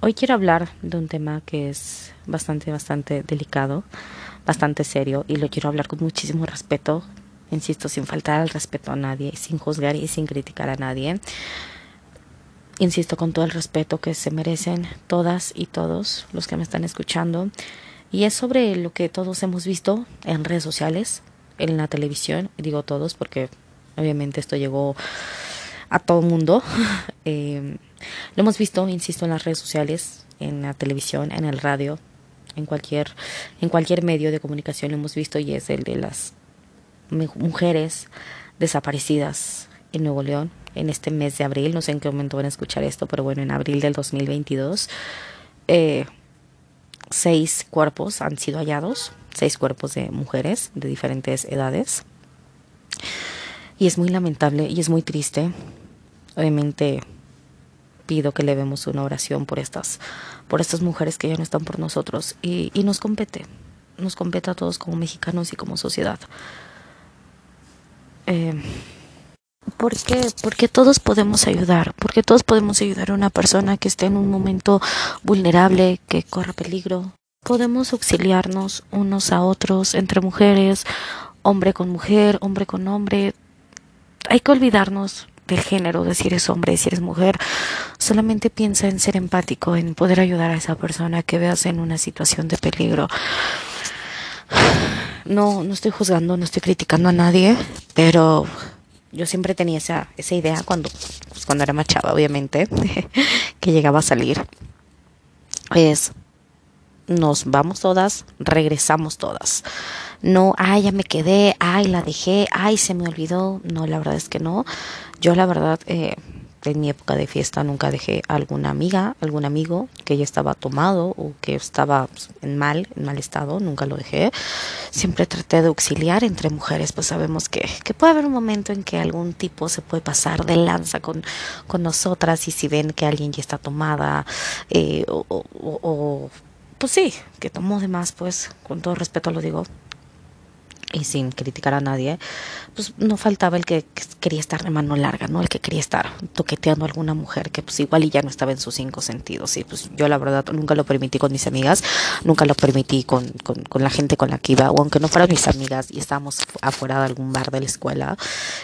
hoy quiero hablar de un tema que es bastante, bastante delicado, bastante serio y lo quiero hablar con muchísimo respeto, insisto, sin faltar al respeto a nadie, sin juzgar y sin criticar a nadie. Insisto con todo el respeto que se merecen todas y todos los que me están escuchando. Y es sobre lo que todos hemos visto en redes sociales, en la televisión, digo todos porque obviamente esto llegó a todo el mundo. Eh, lo hemos visto, insisto, en las redes sociales, en la televisión, en el radio, en cualquier, en cualquier medio de comunicación lo hemos visto y es el de las mujeres desaparecidas en Nuevo León en este mes de abril. No sé en qué momento van a escuchar esto, pero bueno, en abril del 2022. Eh, seis cuerpos han sido hallados, seis cuerpos de mujeres de diferentes edades. Y es muy lamentable y es muy triste. Obviamente pido que le demos una oración por estas, por estas mujeres que ya no están por nosotros y, y nos compete, nos compete a todos como mexicanos y como sociedad. Eh, ¿Por qué? Porque todos podemos ayudar, porque todos podemos ayudar a una persona que esté en un momento vulnerable, que corra peligro. Podemos auxiliarnos unos a otros entre mujeres, hombre con mujer, hombre con hombre. Hay que olvidarnos del género, de si eres hombre, si eres mujer. Solamente piensa en ser empático, en poder ayudar a esa persona que veas en una situación de peligro. No, no estoy juzgando, no estoy criticando a nadie, pero yo siempre tenía esa, esa idea cuando, pues cuando era más chava, obviamente, que llegaba a salir. Es, nos vamos todas, regresamos todas. No, ay, ya me quedé, ay, la dejé, ay, se me olvidó. No, la verdad es que no. Yo la verdad, eh, en mi época de fiesta nunca dejé a alguna amiga, algún amigo que ya estaba tomado o que estaba en mal, en mal estado, nunca lo dejé. Siempre traté de auxiliar entre mujeres, pues sabemos que, que puede haber un momento en que algún tipo se puede pasar de lanza con, con nosotras y si ven que alguien ya está tomada eh, o, o, o, pues sí, que tomó de más, pues con todo respeto lo digo, y sin criticar a nadie, pues no faltaba el que quería estar de mano larga, ¿no? El que quería estar toqueteando a alguna mujer que pues igual y ya no estaba en sus cinco sentidos. Y pues yo la verdad nunca lo permití con mis amigas, nunca lo permití con, con, con la gente con la que iba, o aunque no fueran mis amigas y estábamos afuera de algún bar de la escuela,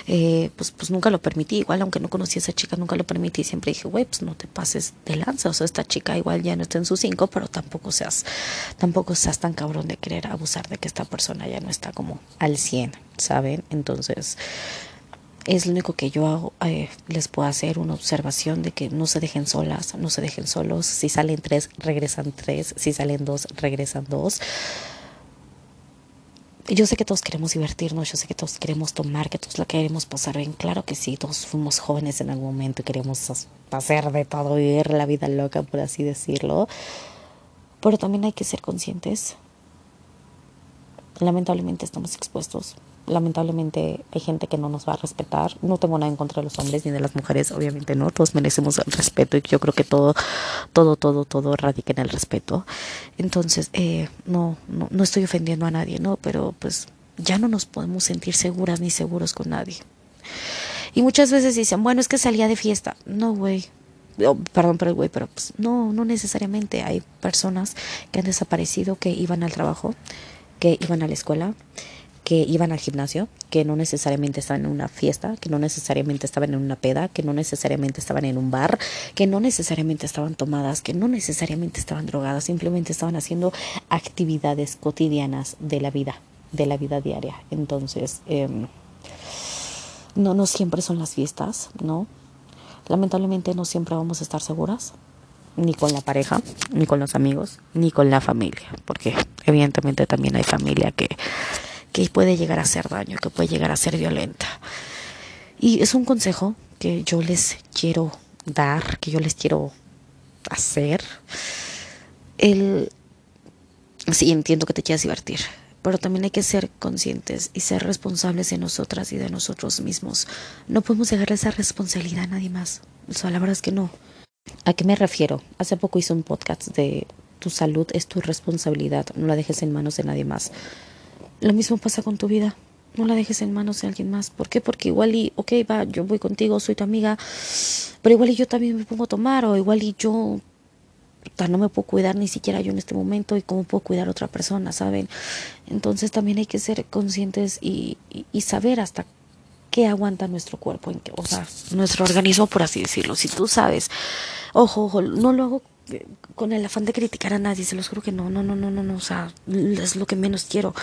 eh, pues, pues nunca lo permití. Igual aunque no conocía a esa chica, nunca lo permití. Siempre dije, güey, pues no te pases de lanza. O sea, esta chica igual ya no está en sus cinco, pero tampoco seas, tampoco seas tan cabrón de querer abusar de que esta persona ya no está como al 100, ¿saben? Entonces, es lo único que yo hago, eh, les puedo hacer una observación de que no se dejen solas, no se dejen solos. Si salen tres, regresan tres. Si salen dos, regresan dos. Yo sé que todos queremos divertirnos, yo sé que todos queremos tomar, que todos la queremos pasar bien. Claro que sí, todos fuimos jóvenes en algún momento y queremos hacer de todo, vivir la vida loca, por así decirlo. Pero también hay que ser conscientes lamentablemente estamos expuestos. Lamentablemente hay gente que no nos va a respetar. No tengo nada en contra de los hombres ni de las mujeres, obviamente no. Todos merecemos el respeto y yo creo que todo, todo, todo, todo radica en el respeto. Entonces, eh, no, no, no estoy ofendiendo a nadie, ¿no? Pero pues ya no nos podemos sentir seguras ni seguros con nadie. Y muchas veces dicen, bueno, es que salía de fiesta. No, güey, Oh, perdón por el güey, pero pues no, no necesariamente. Hay personas que han desaparecido, que iban al trabajo, que iban a la escuela, que iban al gimnasio, que no necesariamente estaban en una fiesta, que no necesariamente estaban en una peda, que no necesariamente estaban en un bar, que no necesariamente estaban tomadas, que no necesariamente estaban drogadas, simplemente estaban haciendo actividades cotidianas de la vida, de la vida diaria. Entonces, eh, no, no siempre son las fiestas, ¿no? Lamentablemente no siempre vamos a estar seguras, ni con la pareja, ni con los amigos, ni con la familia, porque evidentemente también hay familia que, que puede llegar a hacer daño, que puede llegar a ser violenta. Y es un consejo que yo les quiero dar, que yo les quiero hacer. El sí entiendo que te quieras divertir, pero también hay que ser conscientes y ser responsables de nosotras y de nosotros mismos. No podemos dejarle esa responsabilidad a nadie más. O la verdad es que no. ¿A qué me refiero? Hace poco hice un podcast de tu salud es tu responsabilidad, no la dejes en manos de nadie más. Lo mismo pasa con tu vida, no la dejes en manos de alguien más. ¿Por qué? Porque igual y, ok, va, yo voy contigo, soy tu amiga, pero igual y yo también me pongo a tomar, o igual y yo no me puedo cuidar ni siquiera yo en este momento y cómo puedo cuidar a otra persona, ¿saben? Entonces también hay que ser conscientes y, y, saber hasta qué aguanta nuestro cuerpo, o sea, nuestro organismo, por así decirlo. Si tú sabes, ojo, ojo, no lo hago con el afán de criticar a nadie, se los juro que no, no, no, no, no, no, o sea, es lo que menos quiero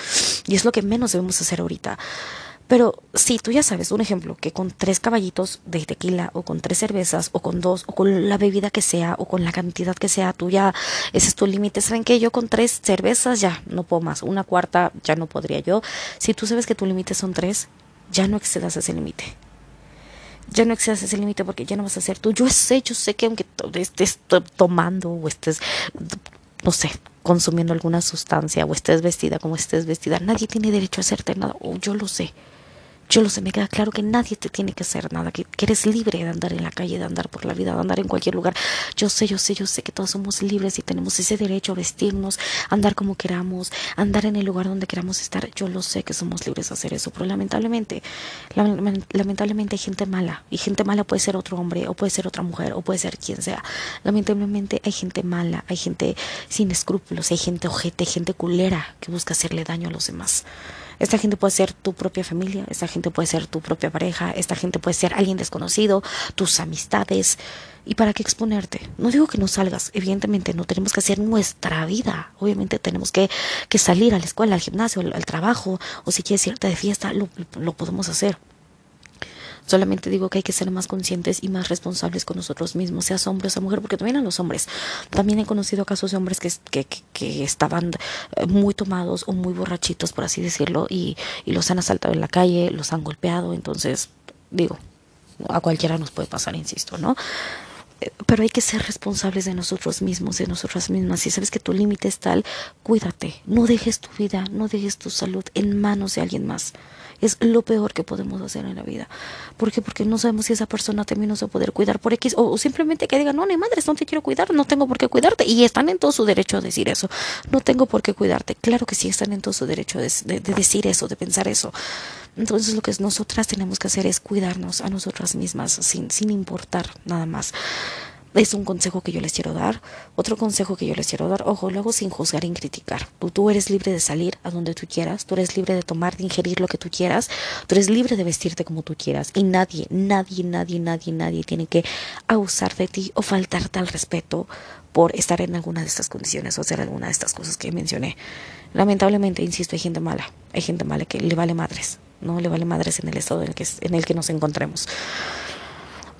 y es lo que menos debemos hacer ahorita. Pero si tú ya sabes, un ejemplo, que con tres caballitos de tequila o con tres cervezas o con dos o con la bebida que sea o con la cantidad que sea, tú ya, ese es tu límite. ¿Saben que Yo con tres cervezas ya no puedo más. Una cuarta ya no podría yo. Si tú sabes que tu límite son tres, ya no excedas ese límite. Ya no excedas ese límite porque ya no vas a ser tú. Yo sé, yo sé que aunque estés tomando o estés, no sé, consumiendo alguna sustancia o estés vestida como estés vestida, nadie tiene derecho a hacerte nada. O yo lo sé. Yo lo sé, me queda claro que nadie te tiene que hacer nada, que, eres libre de andar en la calle, de andar por la vida, de andar en cualquier lugar. Yo sé, yo sé, yo sé que todos somos libres y tenemos ese derecho a vestirnos, andar como queramos, andar en el lugar donde queramos estar. Yo lo sé que somos libres de hacer eso, pero lamentablemente, lamentablemente hay gente mala. Y gente mala puede ser otro hombre, o puede ser otra mujer, o puede ser quien sea. Lamentablemente hay gente mala, hay gente sin escrúpulos, hay gente ojete, gente culera que busca hacerle daño a los demás. Esta gente puede ser tu propia familia, esta gente puede ser tu propia pareja, esta gente puede ser alguien desconocido, tus amistades. ¿Y para qué exponerte? No digo que no salgas, evidentemente no tenemos que hacer nuestra vida. Obviamente tenemos que, que salir a la escuela, al gimnasio, al, trabajo, o si quieres irte de fiesta, lo, lo podemos hacer. Solamente digo que hay que ser más conscientes y más responsables con nosotros mismos, seas hombre o sea mujer, porque también a los hombres. También he conocido casos de hombres que, que, estaban eh, muy tomados o muy borrachitos, por así decirlo, y, y los han asaltado en la calle, los han golpeado. Entonces, digo, a cualquiera nos puede pasar, insisto, ¿no? Eh, pero hay que ser responsables de nosotros mismos, de nosotras mismas. Si sabes que tu límite es tal, cuídate. No dejes tu vida, no dejes tu salud en manos de alguien más es lo peor que podemos hacer en la vida. ¿Por qué? Porque no sabemos si esa persona también nos va a poder cuidar por X o, simplemente que diga, no, ni madres, no te quiero cuidar, no tengo por qué cuidarte. Y están en todo su derecho a decir eso. No tengo por qué cuidarte. Claro que sí están en todo su derecho de, de decir eso, de pensar eso. Entonces lo que nosotras tenemos que hacer es cuidarnos a nosotras mismas sin, sin importar nada más es un consejo que yo les quiero dar. Otro consejo que yo les quiero dar, ojo, luego sin juzgar y criticar. Tú, tú, eres libre de salir a donde tú quieras, tú eres libre de tomar, de ingerir lo que tú quieras, tú eres libre de vestirte como tú quieras. Y nadie, nadie, nadie, nadie, nadie tiene que abusar de ti o faltarte al respeto por estar en alguna de estas condiciones o hacer alguna de estas cosas que mencioné. Lamentablemente, insisto, hay gente mala, hay gente mala que le vale madres, no le vale madres en el estado en el que, en el que nos encontremos.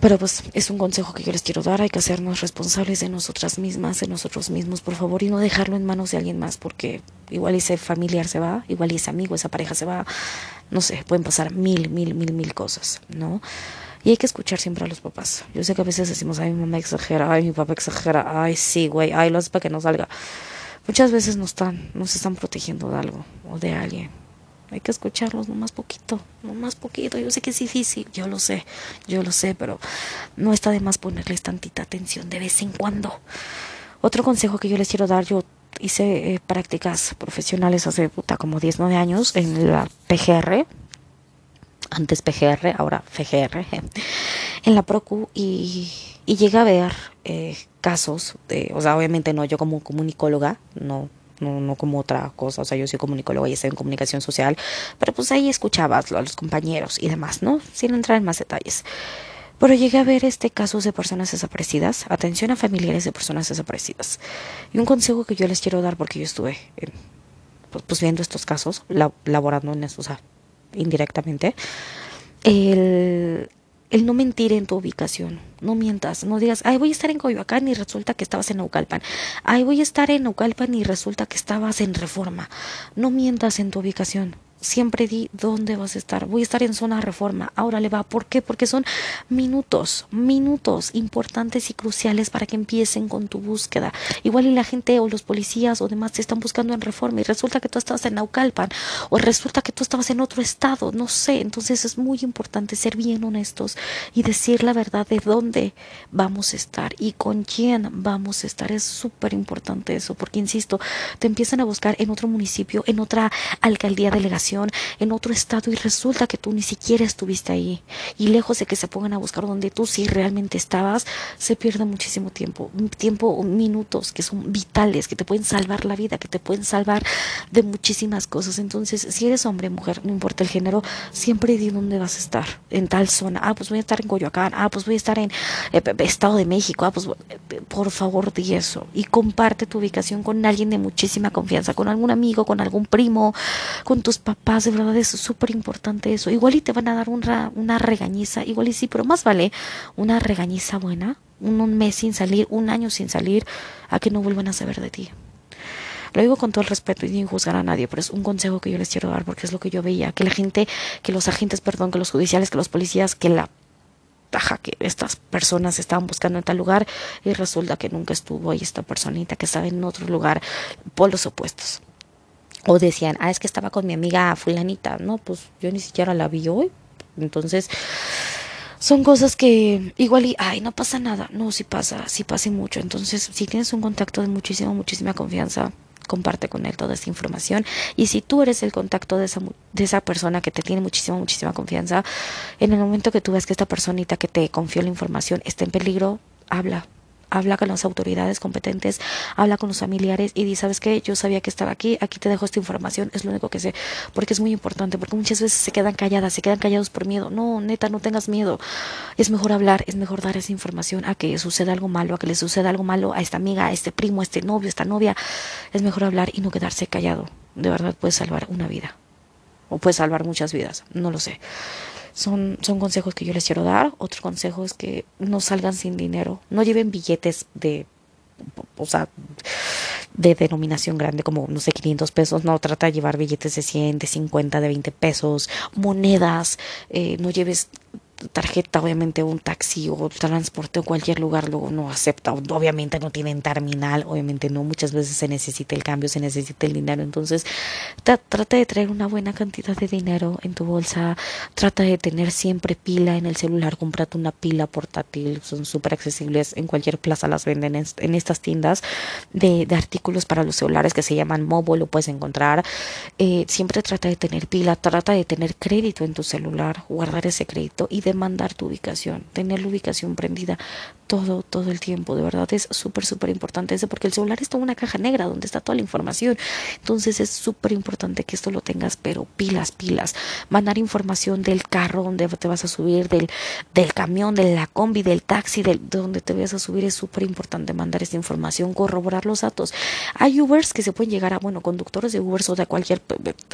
Pero pues es un consejo que yo les quiero dar, hay que hacernos responsables de nosotras mismas, de nosotros mismos, por favor, y no dejarlo en manos de alguien más, porque igual ese familiar se va, igual ese amigo, esa pareja se va, no sé, pueden pasar mil, mil, mil, mil cosas, ¿no? Y hay que escuchar siempre a los papás. Yo sé que a veces decimos, ay, mi mamá exagera, ay, mi papá exagera, ay, sí, güey, ay, lo hace para que no salga. Muchas veces nos están, nos están protegiendo de algo o de alguien hay que escucharlos no más poquito, no más poquito. Yo sé que es difícil, yo lo sé, yo lo sé, pero no está de más ponerles tantita atención de vez en cuando. Otro consejo que yo les quiero dar, yo hice eh, prácticas profesionales hace puta como 19 años en la PGR, antes PGR, ahora FGR, en la PROCU y, y llegué a ver eh, casos de, o sea, obviamente no yo como comunicóloga, no no, no como otra cosa, o sea, yo soy comunicóloga y estoy en comunicación social, pero pues ahí escuchabas a los compañeros y demás, ¿no? Sin entrar en más detalles. Pero llegué a ver este casos de personas desaparecidas, atención a familiares de personas desaparecidas. Y un consejo que yo les quiero dar, porque yo estuve pues, pues, viendo estos casos, laborando en eso, o sea, indirectamente, el, el no mentir en tu ubicación. No mientas, no digas, ay, voy a estar en Coyoacán y resulta que estabas en Naucalpan. Ay, voy a estar en Naucalpan y resulta que estabas en Reforma. No mientas en tu ubicación siempre di dónde vas a estar. Voy a estar en zona reforma. Ahora le va. ¿Por qué? Porque son minutos, minutos importantes y cruciales para que empiecen con tu búsqueda. Igual y la gente o los policías o demás te están buscando en reforma y resulta que tú estabas en Naucalpan o resulta que tú estabas en otro estado. No sé. Entonces es muy importante ser bien honestos y decir la verdad de dónde vamos a estar y con quién vamos a estar. Es súper importante eso porque, insisto, te empiezan a buscar en otro municipio, en otra alcaldía, delegación en otro estado y resulta que tú ni siquiera estuviste ahí. Y lejos de que se pongan a buscar donde tú sí realmente estabas, se pierde muchísimo tiempo. Tiempo, minutos que son vitales, que te pueden salvar la vida, que te pueden salvar de muchísimas cosas. Entonces, si eres hombre, mujer, no importa el género, siempre di dónde vas a estar. En tal zona. Ah, pues voy a estar en Coyoacán. Ah, pues voy a estar en eh, Estado de México. Ah, pues eh, por favor di eso. Y comparte tu ubicación con alguien de muchísima confianza, con algún amigo, con algún primo, con tus papás. De verdad es súper importante eso. Igual y te van a dar una, una regañiza. Igual y sí, pero más vale una regañiza buena. Un, mes sin salir, un año sin salir, a que no vuelvan a saber de ti. Lo digo con todo el respeto y sin juzgar a nadie, pero es un consejo que yo les quiero dar porque es lo que yo veía, que la gente, que los agentes, perdón, que los judiciales, que los policías, que la taja que estas personas estaban buscando en tal lugar y resulta que nunca estuvo ahí esta personita que estaba en otro lugar, polos opuestos. O decían, ah, es que estaba con mi amiga fulanita, no, pues yo ni siquiera la vi hoy. Entonces, son cosas que igual y, ay, no pasa nada. No, sí pasa, sí pasa mucho. Entonces, si tienes un contacto de muchísima, muchísima confianza, comparte con él toda esta información. Y si tú eres el contacto de esa, de esa persona que te tiene muchísima, muchísima confianza, en el momento que tú ves que esta personita que te confió la información está en peligro, habla, habla con las autoridades competentes, habla con los familiares y di, ¿sabes qué? Yo sabía que estaba aquí, aquí te dejo esta información, es lo único que sé, porque es muy importante, porque muchas veces se quedan calladas, se quedan callados por miedo. No, neta, no tengas miedo. Es mejor hablar, es mejor dar esa información a que suceda algo malo, a que le suceda algo malo a esta amiga, a este primo, a este novio, a esta novia. Es mejor hablar y no quedarse callado. De verdad puede salvar una vida. O puede salvar muchas vidas, no lo sé son, son consejos que yo les quiero dar. Otro consejo es que no salgan sin dinero, no lleven billetes de, o sea, de denominación grande como, no sé, 500 pesos, no, trata de llevar billetes de 100, de 50, de 20 pesos, monedas, eh, no lleves tarjeta, obviamente un taxi o transporte o cualquier lugar luego no acepta, obviamente no tienen terminal, obviamente no, muchas veces se necesita el cambio, se necesita el dinero, entonces trata de traer una buena cantidad de dinero en tu bolsa, trata de tener siempre pila en el celular, comprate una pila portátil, son súper accesibles, en cualquier plaza las venden en, estas tiendas de, artículos para los celulares que se llaman Mobo, lo puedes encontrar, eh, siempre trata de tener pila, trata de tener crédito en tu celular, guardar ese crédito y de mandar tu ubicación, tener la ubicación prendida todo, todo el tiempo. De verdad es súper, súper importante eso porque el celular es toda una caja negra donde está toda la información. Entonces es súper importante que esto lo tengas, pero pilas, pilas. Mandar información del carro donde te vas a subir, del, del camión, de la combi, del taxi, del, de donde te vas a subir. Es súper importante mandar esta información, corroborar los datos. Hay Ubers que se pueden llegar a, bueno, conductores de Ubers o de cualquier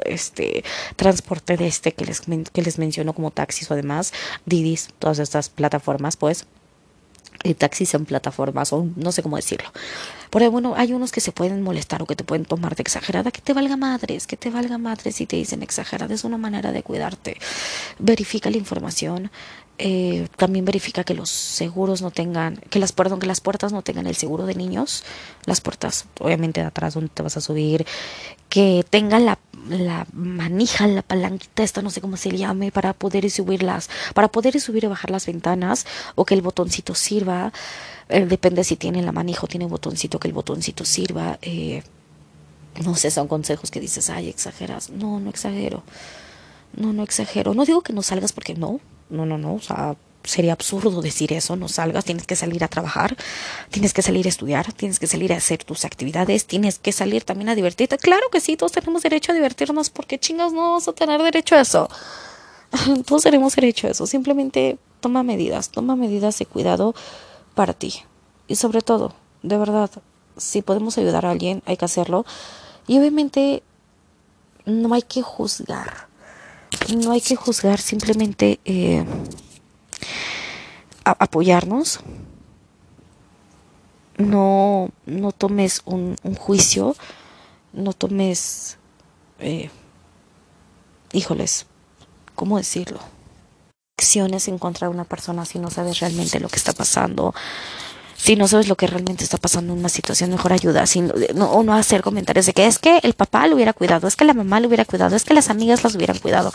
este transporte de este que les, que les menciono como taxis o además Didis, todas estas plataformas, pues, y taxis en plataformas, o no sé cómo decirlo. Pero bueno, hay unos que se pueden molestar o que te pueden tomar de exagerada, que te valga madres, que te valga madres si te dicen exagerada, es una manera de cuidarte. Verifica la información, eh, también verifica que los seguros no tengan, que las, perdón, que las puertas no tengan el seguro de niños, las puertas obviamente de atrás donde te vas a subir, que tengan la, la manija, la palanquita, esta no sé cómo se llame, para poder subirlas, para poder subir y bajar las ventanas, o que el botoncito sirva, eh, depende si tiene la manija o tiene botoncito, que el botoncito sirva, eh, no sé, son consejos que dices, ay, exageras, no, no exagero, no, no exagero, no digo que no salgas porque no, no, no, no, o sea, sería absurdo decir eso, no salgas, tienes que salir a trabajar, tienes que salir a estudiar, tienes que salir a hacer tus actividades, tienes que salir también a divertirte. Claro que sí, todos tenemos derecho a divertirnos, porque chingas no vamos a tener derecho a eso. todos tenemos derecho a eso, simplemente toma medidas, toma medidas de cuidado para ti. Y sobre todo, de verdad, si podemos ayudar a alguien, hay que hacerlo. Y obviamente no hay que juzgar no hay que juzgar, simplemente eh, apoyarnos. No, no tomes un, juicio, no tomes, eh, híjoles, ¿cómo decirlo? Acciones en contra de una persona si no sabes realmente lo que está pasando. Si no sabes lo que realmente está pasando en una situación, mejor ayuda. Si no, o no hacer comentarios de que es que el papá lo hubiera cuidado, es que la mamá lo hubiera cuidado, es que las amigas las hubieran cuidado.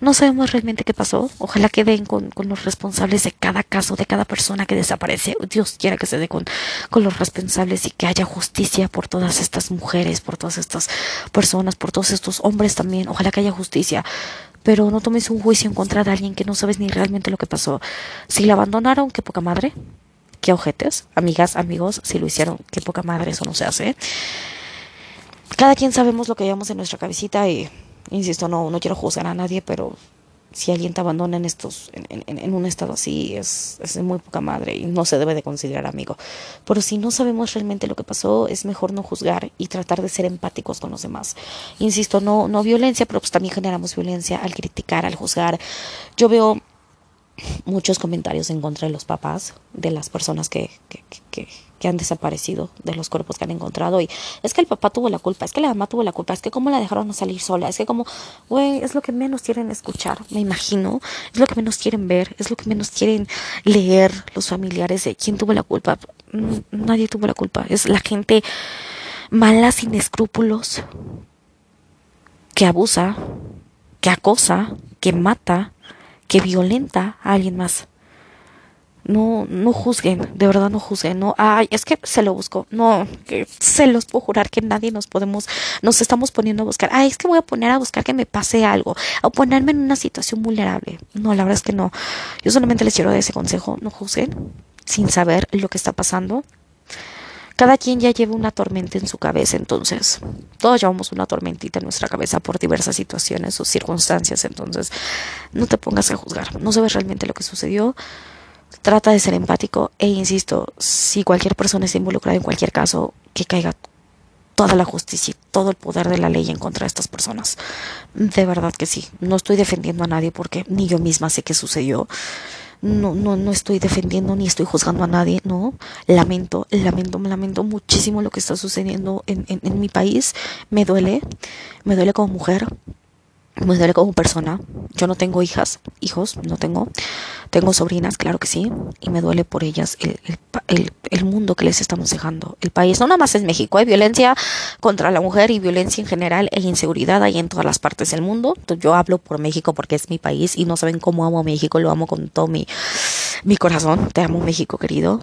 No sabemos realmente qué pasó. Ojalá que den con, con los responsables de cada caso, de cada persona que desaparece. Dios quiera que se dé con, con los responsables y que haya justicia por todas estas mujeres, por todas estas personas, por todos estos hombres también. Ojalá que haya justicia pero no tomes un juicio en contra de alguien que no sabes ni realmente lo que pasó. Si la abandonaron, qué poca madre qué ojetes, amigas, amigos, si lo hicieron, qué poca madre, eso no se hace. Cada quien sabemos lo que llevamos en nuestra cabecita y, insisto, no, no quiero juzgar a nadie, pero si alguien te abandona en estos, en, en, un estado así, es, es muy poca madre y no se debe de considerar amigo. Pero si no sabemos realmente lo que pasó, es mejor no juzgar y tratar de ser empáticos con los demás. Insisto, no, no violencia, pero pues también generamos violencia al criticar, al juzgar. Yo veo muchos comentarios en contra de los papás, de las personas que, que, que, que, han desaparecido, de los cuerpos que han encontrado. Y es que el papá tuvo la culpa, es que la mamá tuvo la culpa, es que cómo la dejaron salir sola, es que como, güey, es lo que menos quieren escuchar, me imagino, es lo que menos quieren ver, es lo que menos quieren leer los familiares de quién tuvo la culpa. Mm, nadie tuvo la culpa, es la gente mala, sin escrúpulos, que abusa, que acosa, que mata que violenta a alguien más. No, no juzguen, de verdad no juzguen, no, ay, es que se lo busco, no, que se los puedo jurar que nadie nos podemos, nos estamos poniendo a buscar, ay, es que voy a poner a buscar que me pase algo, o ponerme en una situación vulnerable. No, la verdad es que no. Yo solamente les quiero dar ese consejo, no juzguen sin saber lo que está pasando, cada quien ya lleva una tormenta en su cabeza, entonces todos llevamos una tormentita en nuestra cabeza por diversas situaciones o circunstancias, entonces no te pongas a juzgar, no sabes realmente lo que sucedió, trata de ser empático e insisto, si cualquier persona está involucrada en cualquier caso, que caiga toda la justicia y todo el poder de la ley en contra de estas personas. De verdad que sí, no estoy defendiendo a nadie porque ni yo misma sé qué sucedió no, no, no estoy defendiendo ni estoy juzgando a nadie, no. Lamento, lamento, me lamento muchísimo lo que está sucediendo en, en, en mi país. Me duele, me duele como mujer, me duele como persona. Yo no tengo hijas, hijos, no tengo. Tengo sobrinas, claro que sí, y me duele por ellas el, el, el, mundo que les estamos dejando. El país, no nada más es México, hay violencia contra la mujer y violencia en general e inseguridad ahí en todas las partes del mundo. Entonces, yo hablo por México porque es mi país y no saben cómo amo a México, lo amo con todo mi, mi corazón. Te amo, México querido.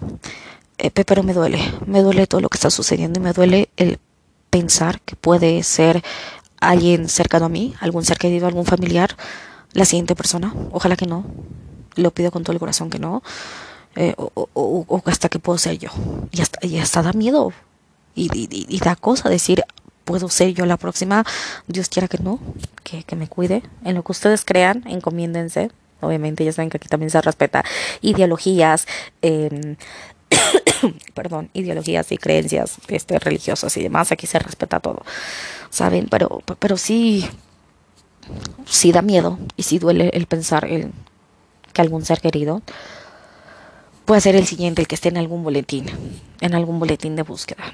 Eh, pero me duele, me duele todo lo que está sucediendo y me duele el pensar que puede ser alguien cercano a mí, algún ser querido, algún familiar, la siguiente persona. Ojalá que no. Lo pido con todo el corazón que no. Eh, o, o, o, hasta que puedo ser yo. Y hasta, y hasta da miedo. Y, da cosa decir, puedo ser yo la próxima. Dios quiera que no, que, que me cuide. En lo que ustedes crean, encomiéndense. Obviamente ya saben que aquí también se respeta ideologías, eh, perdón, ideologías y creencias este, religiosas y demás. Aquí se respeta todo. ¿saben? Pero, pero sí, sí da miedo y sí duele el pensar el, que algún ser querido puede ser el siguiente, el que esté en algún boletín, en algún boletín de búsqueda.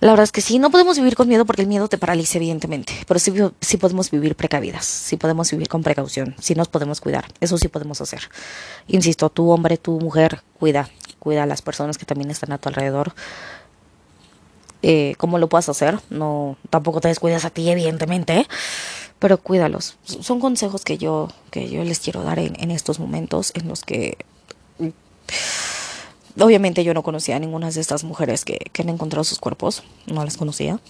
La verdad es que sí, no podemos vivir con miedo porque el miedo te paraliza, evidentemente, pero sí, sí podemos vivir precavidas, sí podemos vivir con precaución, sí nos podemos cuidar, eso sí podemos hacer. Insisto, tú hombre, tu mujer, cuida, cuida a las personas que también están a tu alrededor, eh, cómo lo puedas hacer. No, tampoco te descuidas a ti, evidentemente, pero cuídalos. Son consejos que yo, que yo les quiero dar en, en estos momentos en los que obviamente yo no conocía a ninguna de estas mujeres que, que han encontrado sus cuerpos, no las conocía.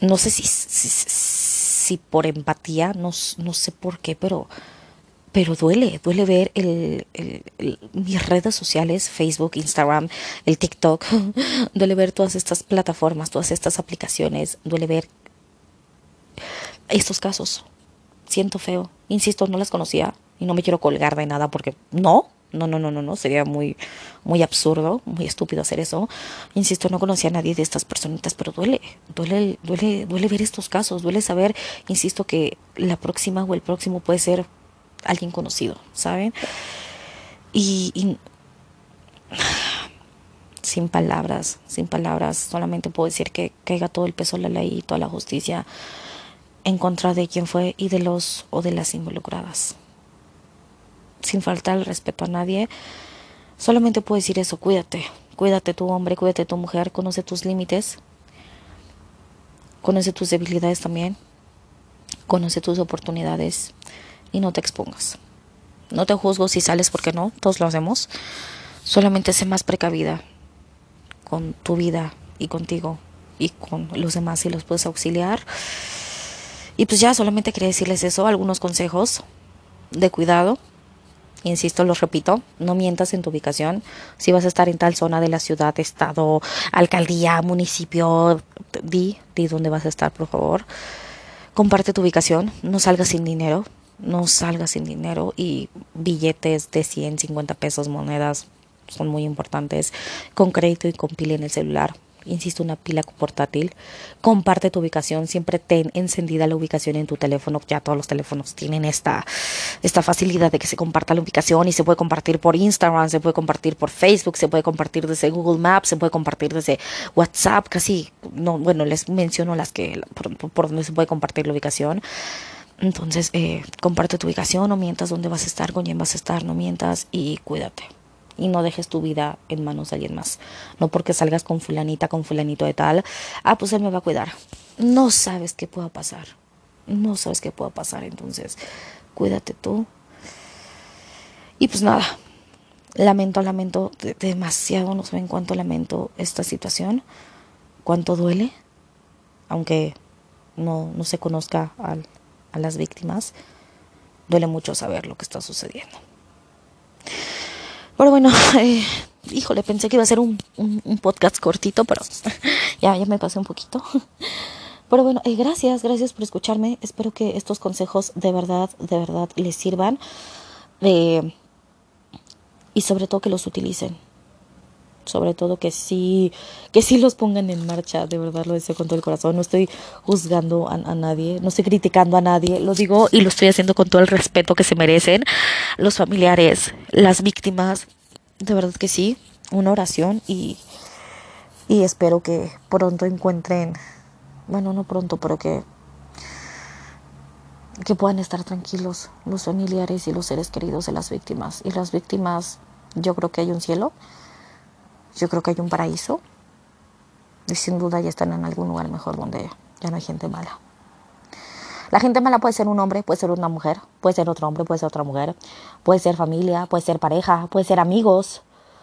No sé si, si, por empatía, no, no sé por qué, pero pero duele, duele ver el, mis redes sociales, Facebook, Instagram, el TikTok, duele ver todas estas plataformas, todas estas aplicaciones, duele ver estos casos. Siento feo, insisto, no las conocía y no me quiero colgar de nada porque no, no, no, no, no, no, sería muy, muy absurdo, muy estúpido hacer eso. Insisto, no conocía a nadie de estas personitas, pero duele, duele, duele, duele ver estos casos, duele saber, insisto, que la próxima o el próximo puede ser alguien conocido, ¿saben? Y, y, sin palabras, sin palabras, solamente puedo decir que caiga todo el peso de la ley y toda la justicia en contra de quien fue y de los o de las involucradas. Sin faltar el respeto a nadie, Solamente puedo decir eso, cuídate. Cuídate tu hombre, cuídate tu mujer, conoce tus límites. Conoce tus debilidades también. Conoce tus oportunidades y no te expongas. No te juzgo si sales porque no, todos lo hacemos. Solamente sé más precavida con tu vida y contigo y con los demás si los puedes auxiliar. Y pues ya solamente quería decirles eso, algunos consejos de cuidado. Insisto, los repito, no mientas en tu ubicación. Si vas a estar en tal zona de la ciudad, estado, alcaldía, municipio, di, di dónde vas a estar, por favor. Comparte tu ubicación, no salgas sin dinero, no salgas sin dinero y billetes de 100, 50 pesos, monedas son muy importantes, con crédito y con pila en el celular insisto, una pila portátil. Comparte tu ubicación, siempre ten encendida la ubicación en tu teléfono. Ya todos los teléfonos tienen esta, esta facilidad de que se comparta la ubicación y se puede compartir por Instagram, se puede compartir por Facebook, se puede compartir desde Google Maps, se puede compartir desde WhatsApp, casi, no, bueno, les menciono las que, por, donde se puede compartir la ubicación. Entonces, eh, comparte tu ubicación, no mientas dónde vas a estar, con quién vas a estar, no mientas y cuídate y no dejes tu vida en manos de alguien más. No porque salgas con fulanita, con fulanito de tal, ah, pues él me va a cuidar. No sabes qué pueda pasar. No sabes qué pueda pasar, entonces cuídate tú. Y pues nada, lamento, lamento demasiado, no saben cuánto lamento esta situación, cuánto duele, aunque no, no se conozca a las víctimas, duele mucho saber lo que está sucediendo. Pero bueno, eh, híjole, pensé que iba a ser un, un, podcast cortito, pero ya, ya me pasé un poquito. Pero bueno, eh, gracias, gracias por escucharme. Espero que estos consejos de verdad, de verdad les sirvan. Eh, y sobre todo que los utilicen. Sobre todo que sí, que sí los pongan en marcha, de verdad lo deseo con todo el corazón. No estoy juzgando a, a nadie, no estoy criticando a nadie, lo digo y lo estoy haciendo con todo el respeto que se merecen los familiares, las víctimas, de verdad que sí, una oración y, y espero que pronto encuentren, bueno, no pronto, pero que, que puedan estar tranquilos los familiares y los seres queridos de las víctimas. Y las víctimas, yo creo que hay un cielo, yo creo que hay un paraíso y sin duda ya están en algún lugar mejor donde ya no hay gente mala. La gente mala puede ser un hombre, puede ser una mujer, puede ser otro hombre, puede ser otra mujer, puede ser familia, puede ser pareja, puede ser amigos,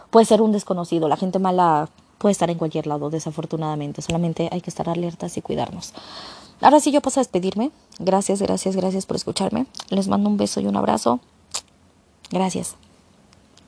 puede ser un desconocido. La gente mala puede estar en cualquier lado, desafortunadamente. Solamente hay que estar alertas y cuidarnos. Ahora sí yo paso a despedirme. Gracias, gracias, gracias por escucharme. Les mando un beso y un abrazo. Gracias.